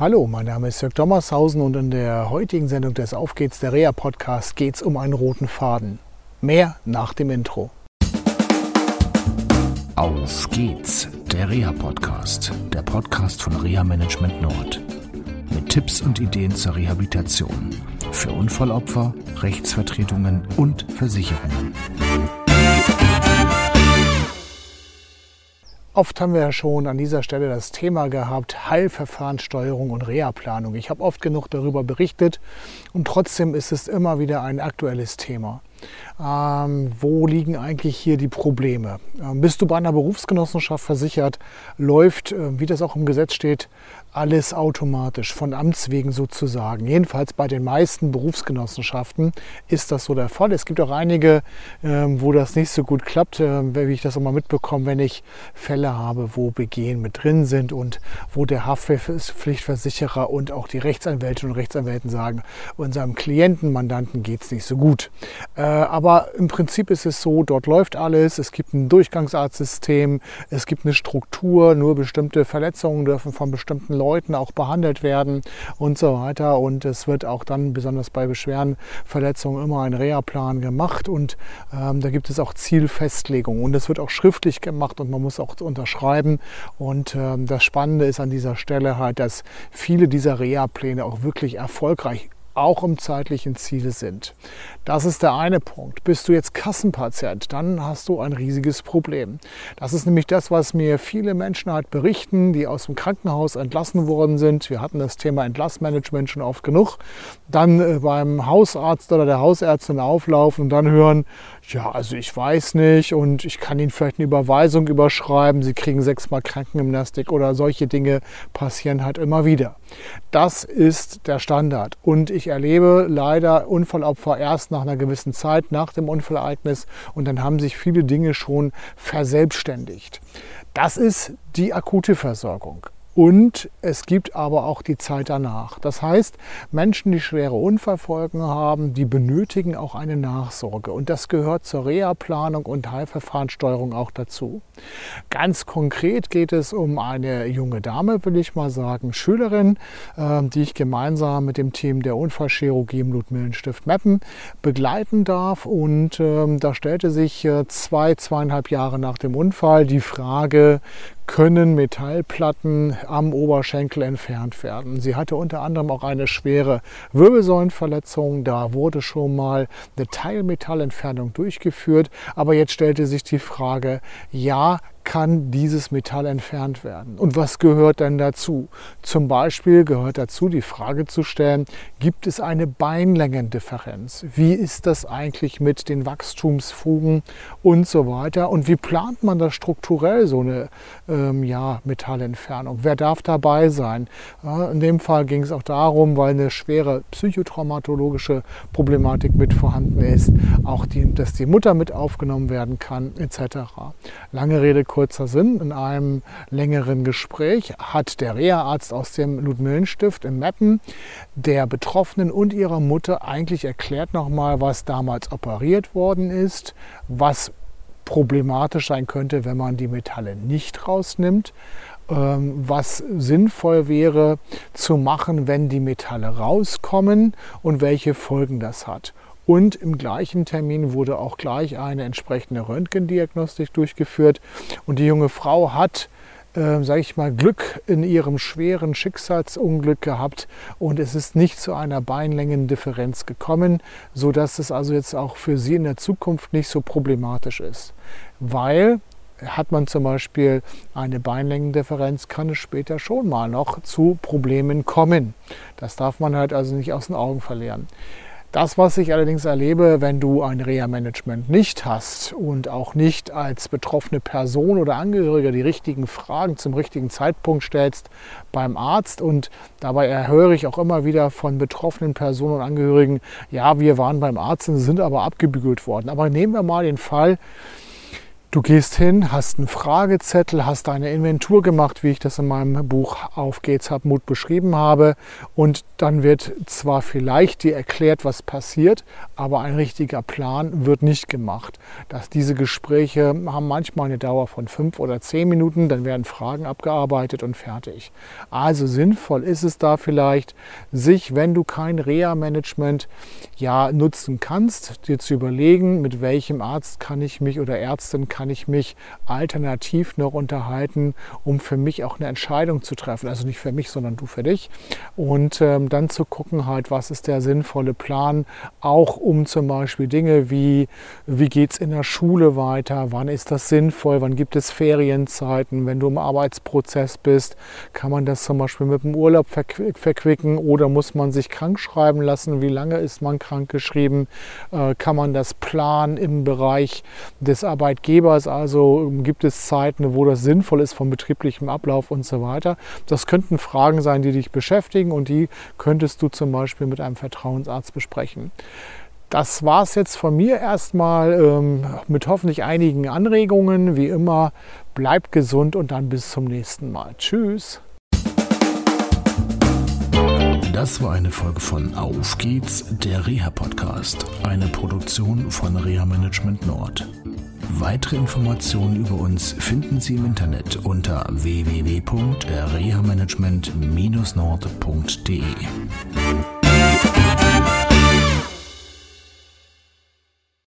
Hallo, mein Name ist Jörg Dommershausen und in der heutigen Sendung des Auf geht's der Rea Podcast geht es um einen roten Faden. Mehr nach dem Intro. Auf geht's, der Rea Podcast, der Podcast von Rea Management Nord. Mit Tipps und Ideen zur Rehabilitation für Unfallopfer, Rechtsvertretungen und Versicherungen. Oft haben wir ja schon an dieser Stelle das Thema gehabt, Heilverfahrenssteuerung und Reha-Planung. Ich habe oft genug darüber berichtet und trotzdem ist es immer wieder ein aktuelles Thema. Ähm, wo liegen eigentlich hier die Probleme? Ähm, bist du bei einer Berufsgenossenschaft versichert, läuft, äh, wie das auch im Gesetz steht, alles automatisch, von Amts wegen sozusagen. Jedenfalls bei den meisten Berufsgenossenschaften ist das so der Fall. Es gibt auch einige, ähm, wo das nicht so gut klappt, äh, wie ich das mal mitbekomme, wenn ich Fälle habe, wo Begehen mit drin sind und wo der Haftpflichtversicherer und auch die Rechtsanwälte und Rechtsanwälten sagen, unserem Klienten, Mandanten geht es nicht so gut. Äh, aber im Prinzip ist es so, dort läuft alles, es gibt ein Durchgangsarztsystem, es gibt eine Struktur, nur bestimmte Verletzungen dürfen von bestimmten Leuten auch behandelt werden und so weiter. Und es wird auch dann, besonders bei schweren Verletzungen, immer ein Reha-Plan gemacht. Und ähm, da gibt es auch Zielfestlegungen. Und es wird auch schriftlich gemacht und man muss auch unterschreiben. Und ähm, das Spannende ist an dieser Stelle halt, dass viele dieser Reha-Pläne auch wirklich erfolgreich auch im zeitlichen Ziel sind. Das ist der eine Punkt. Bist du jetzt Kassenpatient, dann hast du ein riesiges Problem. Das ist nämlich das, was mir viele Menschen halt berichten, die aus dem Krankenhaus entlassen worden sind. Wir hatten das Thema Entlassmanagement schon oft genug. Dann äh, beim Hausarzt oder der Hausärztin auflaufen und dann hören, ja, also ich weiß nicht und ich kann Ihnen vielleicht eine Überweisung überschreiben. Sie kriegen sechsmal Krankengymnastik oder solche Dinge passieren halt immer wieder. Das ist der Standard und ich erlebe leider Unfallopfer erst nach einer gewissen Zeit, nach dem Unfallereignis und dann haben sich viele Dinge schon verselbstständigt. Das ist die akute Versorgung. Und es gibt aber auch die Zeit danach. Das heißt, Menschen, die schwere Unfallfolgen haben, die benötigen auch eine Nachsorge. Und das gehört zur Reha-Planung und Heilverfahrenssteuerung auch dazu. Ganz konkret geht es um eine junge Dame, will ich mal sagen, Schülerin, ähm, die ich gemeinsam mit dem Team der Unfallchirurgie im Ludmillenstift Meppen begleiten darf. Und ähm, da stellte sich äh, zwei, zweieinhalb Jahre nach dem Unfall die Frage, können Metallplatten am Oberschenkel entfernt werden. Sie hatte unter anderem auch eine schwere Wirbelsäulenverletzung. Da wurde schon mal eine Teilmetallentfernung durchgeführt. Aber jetzt stellte sich die Frage, ja, kann dieses Metall entfernt werden. Und was gehört denn dazu? Zum Beispiel gehört dazu die Frage zu stellen, gibt es eine Beinlängendifferenz? Wie ist das eigentlich mit den Wachstumsfugen und so weiter? Und wie plant man das strukturell, so eine ähm, ja, Metallentfernung? Wer darf dabei sein? Ja, in dem Fall ging es auch darum, weil eine schwere psychotraumatologische Problematik mit vorhanden ist, auch die, dass die Mutter mit aufgenommen werden kann, etc. Lange Rede, kurzer Sinn. In einem längeren Gespräch hat der Reha-Arzt aus dem Ludmillenstift in Meppen der Betroffenen und ihrer Mutter eigentlich erklärt nochmal, was damals operiert worden ist, was problematisch sein könnte, wenn man die Metalle nicht rausnimmt, ähm, was sinnvoll wäre zu machen, wenn die Metalle rauskommen und welche Folgen das hat. Und im gleichen Termin wurde auch gleich eine entsprechende Röntgendiagnostik durchgeführt. Und die junge Frau hat äh, sage ich mal, Glück in ihrem schweren Schicksalsunglück gehabt und es ist nicht zu einer Beinlängendifferenz gekommen, sodass es also jetzt auch für sie in der Zukunft nicht so problematisch ist. Weil hat man zum Beispiel eine Beinlängendifferenz, kann es später schon mal noch zu Problemen kommen. Das darf man halt also nicht aus den Augen verlieren. Das, was ich allerdings erlebe, wenn du ein Reha-Management nicht hast und auch nicht als betroffene Person oder Angehörige die richtigen Fragen zum richtigen Zeitpunkt stellst beim Arzt und dabei erhöre ich auch immer wieder von betroffenen Personen und Angehörigen, ja, wir waren beim Arzt und sind aber abgebügelt worden. Aber nehmen wir mal den Fall, Du gehst hin, hast einen Fragezettel, hast eine Inventur gemacht, wie ich das in meinem Buch Auf geht's, hab Mut beschrieben habe. Und dann wird zwar vielleicht dir erklärt, was passiert, aber ein richtiger Plan wird nicht gemacht. Dass diese Gespräche haben manchmal eine Dauer von fünf oder zehn Minuten, dann werden Fragen abgearbeitet und fertig. Also sinnvoll ist es da vielleicht, sich, wenn du kein Reha-Management ja nutzen kannst, dir zu überlegen, mit welchem Arzt kann ich mich oder Ärztin kann kann ich mich alternativ noch unterhalten, um für mich auch eine Entscheidung zu treffen. Also nicht für mich, sondern du für dich. Und ähm, dann zu gucken halt, was ist der sinnvolle Plan, auch um zum Beispiel Dinge wie, wie geht es in der Schule weiter, wann ist das sinnvoll, wann gibt es Ferienzeiten, wenn du im Arbeitsprozess bist, kann man das zum Beispiel mit dem Urlaub verquicken oder muss man sich krank schreiben lassen, wie lange ist man krank geschrieben, äh, kann man das planen im Bereich des Arbeitgebers, Arbeitgebers, also gibt es Zeiten, wo das sinnvoll ist vom betrieblichen Ablauf und so weiter. Das könnten Fragen sein, die dich beschäftigen und die könntest du zum Beispiel mit einem Vertrauensarzt besprechen. Das war es jetzt von mir erstmal ähm, mit hoffentlich einigen Anregungen. Wie immer, bleibt gesund und dann bis zum nächsten Mal. Tschüss. Das war eine Folge von Auf geht's, der Reha-Podcast, eine Produktion von Reha Management Nord. Weitere Informationen über uns finden Sie im Internet unter www.rehamanagement-nord.de.